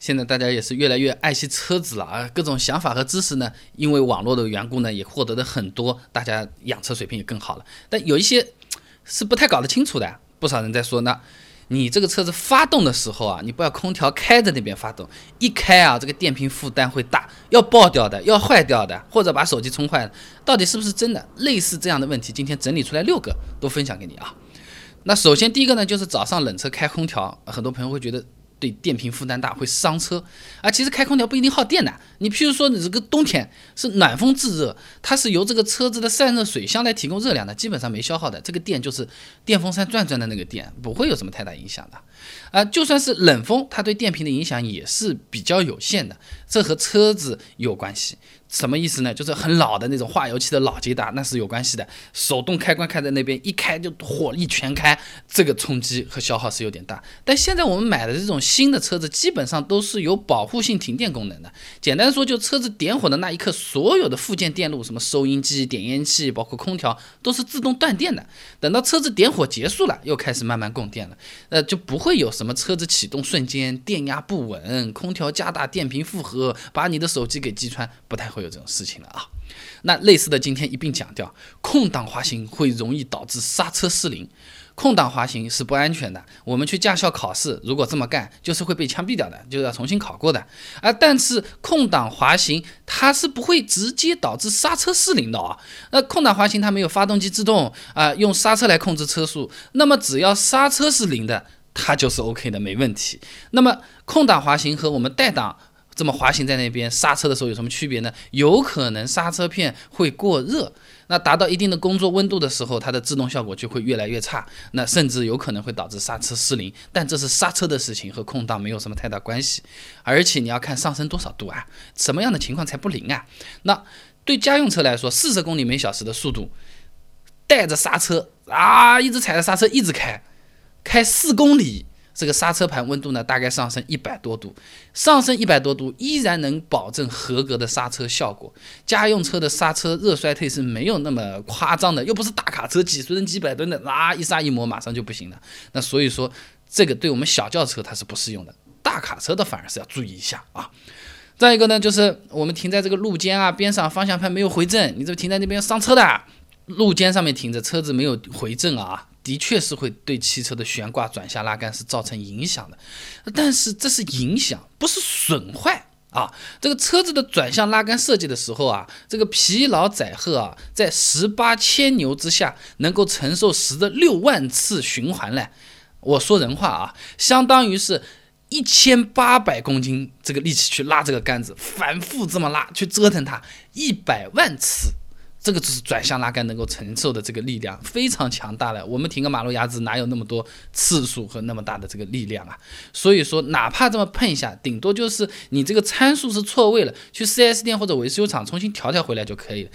现在大家也是越来越爱惜车子了啊，各种想法和知识呢，因为网络的缘故呢，也获得的很多，大家养车水平也更好了。但有一些是不太搞得清楚的，不少人在说呢，你这个车子发动的时候啊，你不要空调开在那边发动，一开啊，这个电瓶负担会大，要爆掉的，要坏掉的，或者把手机充坏了，到底是不是真的？类似这样的问题，今天整理出来六个，都分享给你啊。那首先第一个呢，就是早上冷车开空调，很多朋友会觉得。对电瓶负担大会伤车啊！其实开空调不一定耗电的。你譬如说你这个冬天是暖风制热，它是由这个车子的散热水箱来提供热量的，基本上没消耗的。这个电就是电风扇转转的那个电，不会有什么太大影响的。啊，就算是冷风，它对电瓶的影响也是比较有限的。这和车子有关系。什么意思呢？就是很老的那种化油器的老捷达，那是有关系的。手动开关开在那边，一开就火力全开，这个冲击和消耗是有点大。但现在我们买的这种新的车子，基本上都是有保护性停电功能的。简单说，就车子点火的那一刻，所有的附件电路，什么收音机、点烟器，包括空调，都是自动断电的。等到车子点火结束了，又开始慢慢供电了。呃，就不会有什么车子启动瞬间电压不稳，空调加大电瓶负荷，把你的手机给击穿，不太会。会有这种事情了啊，那类似的今天一并讲掉，空档滑行会容易导致刹车失灵，空档滑行是不安全的。我们去驾校考试，如果这么干，就是会被枪毙掉的，就是要重新考过的。啊，但是空档滑行它是不会直接导致刹车失灵的啊。那空档滑行它没有发动机制动啊，用刹车来控制车速，那么只要刹车是零的，它就是 OK 的，没问题。那么空档滑行和我们带档。这么滑行在那边刹车的时候有什么区别呢？有可能刹车片会过热，那达到一定的工作温度的时候，它的制动效果就会越来越差，那甚至有可能会导致刹车失灵。但这是刹车的事情，和空档没有什么太大关系。而且你要看上升多少度啊，什么样的情况才不灵啊？那对家用车来说，四十公里每小时的速度，带着刹车啊，一直踩着刹车一直开，开四公里。这个刹车盘温度呢，大概上升一百多度，上升一百多度依然能保证合格的刹车效果。家用车的刹车热衰退是没有那么夸张的，又不是大卡车几十吨、几百吨的，啊一刹一磨马上就不行了。那所以说，这个对我们小轿车它是不适用的，大卡车的反而是要注意一下啊。再一个呢，就是我们停在这个路肩啊边上，方向盘没有回正，你这停在那边上车的，路肩上面停着，车子没有回正啊。的确是会对汽车的悬挂、转向、拉杆是造成影响的，但是这是影响，不是损坏啊。这个车子的转向拉杆设计的时候啊，这个疲劳载荷啊，在十八千牛之下能够承受十的六万次循环嘞。我说人话啊，相当于是一千八百公斤这个力气去拉这个杆子，反复这么拉去折腾它一百万次。这个就是转向拉杆能够承受的这个力量非常强大了。我们停个马路牙子哪有那么多次数和那么大的这个力量啊？所以说，哪怕这么碰一下，顶多就是你这个参数是错位了，去四 S 店或者维修厂重新调调回来就可以了。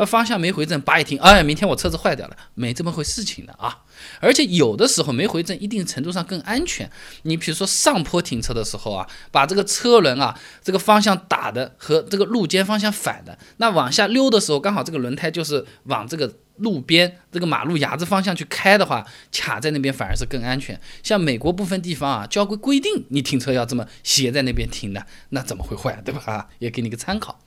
而方向没回正，叭一停，哎，明天我车子坏掉了，没这么回事情的啊！而且有的时候没回正，一定程度上更安全。你比如说上坡停车的时候啊，把这个车轮啊，这个方向打的和这个路肩方向反的，那往下溜的时候，刚好这个轮胎就是往这个路边这个马路牙子方向去开的话，卡在那边反而是更安全。像美国部分地方啊，交规规定你停车要这么斜在那边停的，那怎么会坏，对吧？啊，也给你个参考。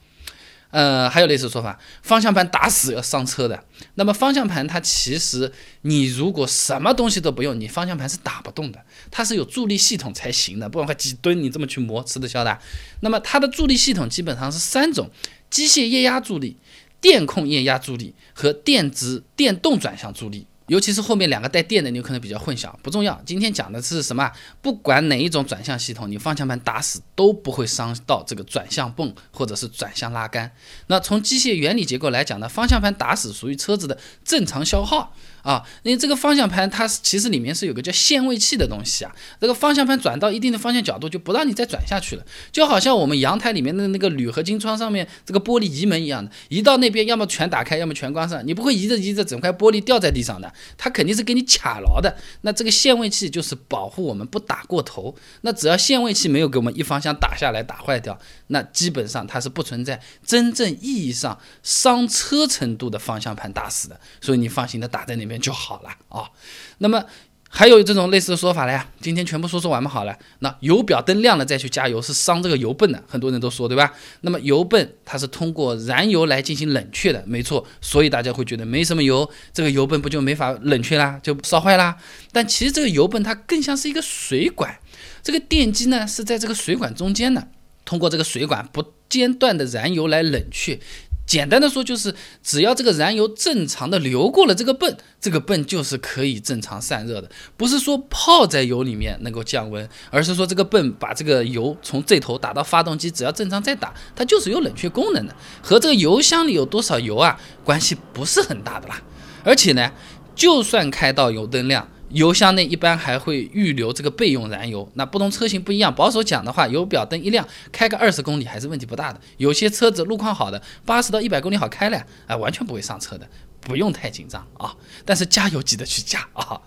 呃，还有类似说法，方向盘打死要上车的。那么方向盘它其实，你如果什么东西都不用，你方向盘是打不动的，它是有助力系统才行的，不然话几吨你这么去磨，吃得消的。那么它的助力系统基本上是三种：机械液压助力、电控液压助力和电子电动转向助力。尤其是后面两个带电的，你有可能比较混淆，不重要。今天讲的是什么？不管哪一种转向系统，你方向盘打死都不会伤到这个转向泵或者是转向拉杆。那从机械原理结构来讲呢，方向盘打死属于车子的正常消耗。啊，因为这个方向盘它其实里面是有个叫限位器的东西啊，这个方向盘转到一定的方向角度就不让你再转下去了，就好像我们阳台里面的那个铝合金窗上面这个玻璃移门一样的，移到那边要么全打开，要么全关上，你不会移着移着整块玻璃掉在地上的，它肯定是给你卡牢的。那这个限位器就是保护我们不打过头，那只要限位器没有给我们一方向打下来打坏掉，那基本上它是不存在真正意义上伤车程度的方向盘打死的，所以你放心的打在那边。就好了啊，那么还有这种类似的说法了呀，今天全部说说完嘛，好了，那油表灯亮了再去加油是伤这个油泵的，很多人都说对吧？那么油泵它是通过燃油来进行冷却的，没错，所以大家会觉得没什么油，这个油泵不就没法冷却啦，就烧坏啦？但其实这个油泵它更像是一个水管，这个电机呢是在这个水管中间的，通过这个水管不间断的燃油来冷却。简单的说，就是只要这个燃油正常的流过了这个泵，这个泵就是可以正常散热的。不是说泡在油里面能够降温，而是说这个泵把这个油从这头打到发动机，只要正常再打，它就是有冷却功能的。和这个油箱里有多少油啊，关系不是很大的啦。而且呢，就算开到油灯亮。油箱内一般还会预留这个备用燃油，那不同车型不一样。保守讲的话，油表灯一亮，开个二十公里还是问题不大的。有些车子路况好的，八十到一百公里好开了，啊，完全不会上车的，不用太紧张啊。但是加油记得去加啊。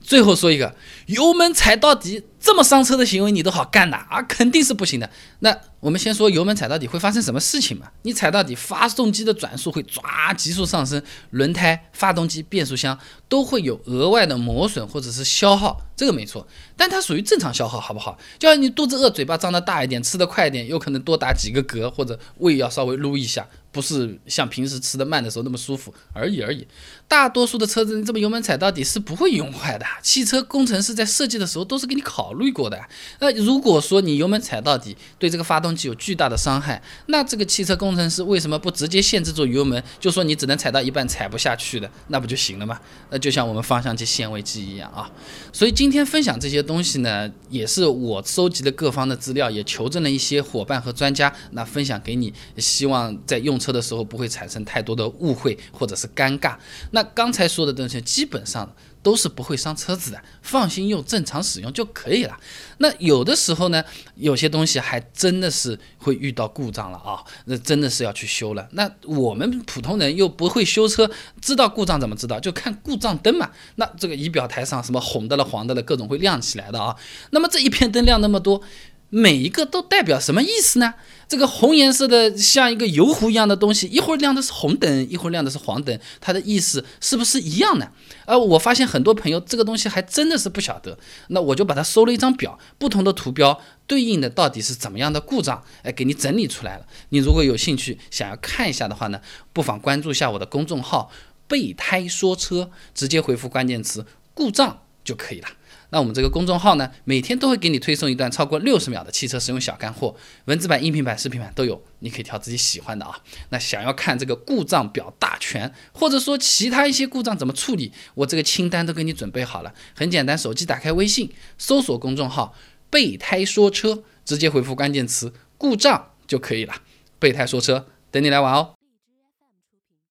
最后说一个，油门踩到底。这么伤车的行为你都好干的啊，肯定是不行的。那我们先说油门踩到底会发生什么事情嘛？你踩到底，发动机的转速会抓急速上升，轮胎、发动机、变速箱都会有额外的磨损或者是消耗，这个没错。但它属于正常消耗，好不好？就像你肚子饿，嘴巴张得大一点，吃得快一点，有可能多打几个嗝，或者胃要稍微撸一下，不是像平时吃的慢的时候那么舒服而已而已。大多数的车子，你这么油门踩到底是不会用坏的。汽车工程师在设计的时候都是给你考。虑过的，那如果说你油门踩到底，对这个发动机有巨大的伤害，那这个汽车工程师为什么不直接限制住油门，就说你只能踩到一半，踩不下去的，那不就行了吗？那就像我们方向机限位机一样啊。所以今今天分享这些东西呢，也是我收集的各方的资料，也求证了一些伙伴和专家，那分享给你，希望在用车的时候不会产生太多的误会或者是尴尬。那刚才说的东西，基本上。都是不会伤车子的，放心用，正常使用就可以了。那有的时候呢，有些东西还真的是会遇到故障了啊，那真的是要去修了。那我们普通人又不会修车，知道故障怎么知道？就看故障灯嘛。那这个仪表台上什么红的了、黄的了，各种会亮起来的啊。那么这一片灯亮那么多。每一个都代表什么意思呢？这个红颜色的像一个油壶一样的东西，一会儿亮的是红灯，一会儿亮的是黄灯，它的意思是不是一样的？呃，我发现很多朋友这个东西还真的是不晓得，那我就把它收了一张表，不同的图标对应的到底是怎么样的故障，哎，给你整理出来了。你如果有兴趣想要看一下的话呢，不妨关注一下我的公众号“备胎说车”，直接回复关键词“故障”就可以了。那我们这个公众号呢，每天都会给你推送一段超过六十秒的汽车使用小干货，文字版、音频版、视频版都有，你可以挑自己喜欢的啊。那想要看这个故障表大全，或者说其他一些故障怎么处理，我这个清单都给你准备好了，很简单，手机打开微信，搜索公众号“备胎说车”，直接回复关键词“故障”就可以了。备胎说车，等你来玩哦。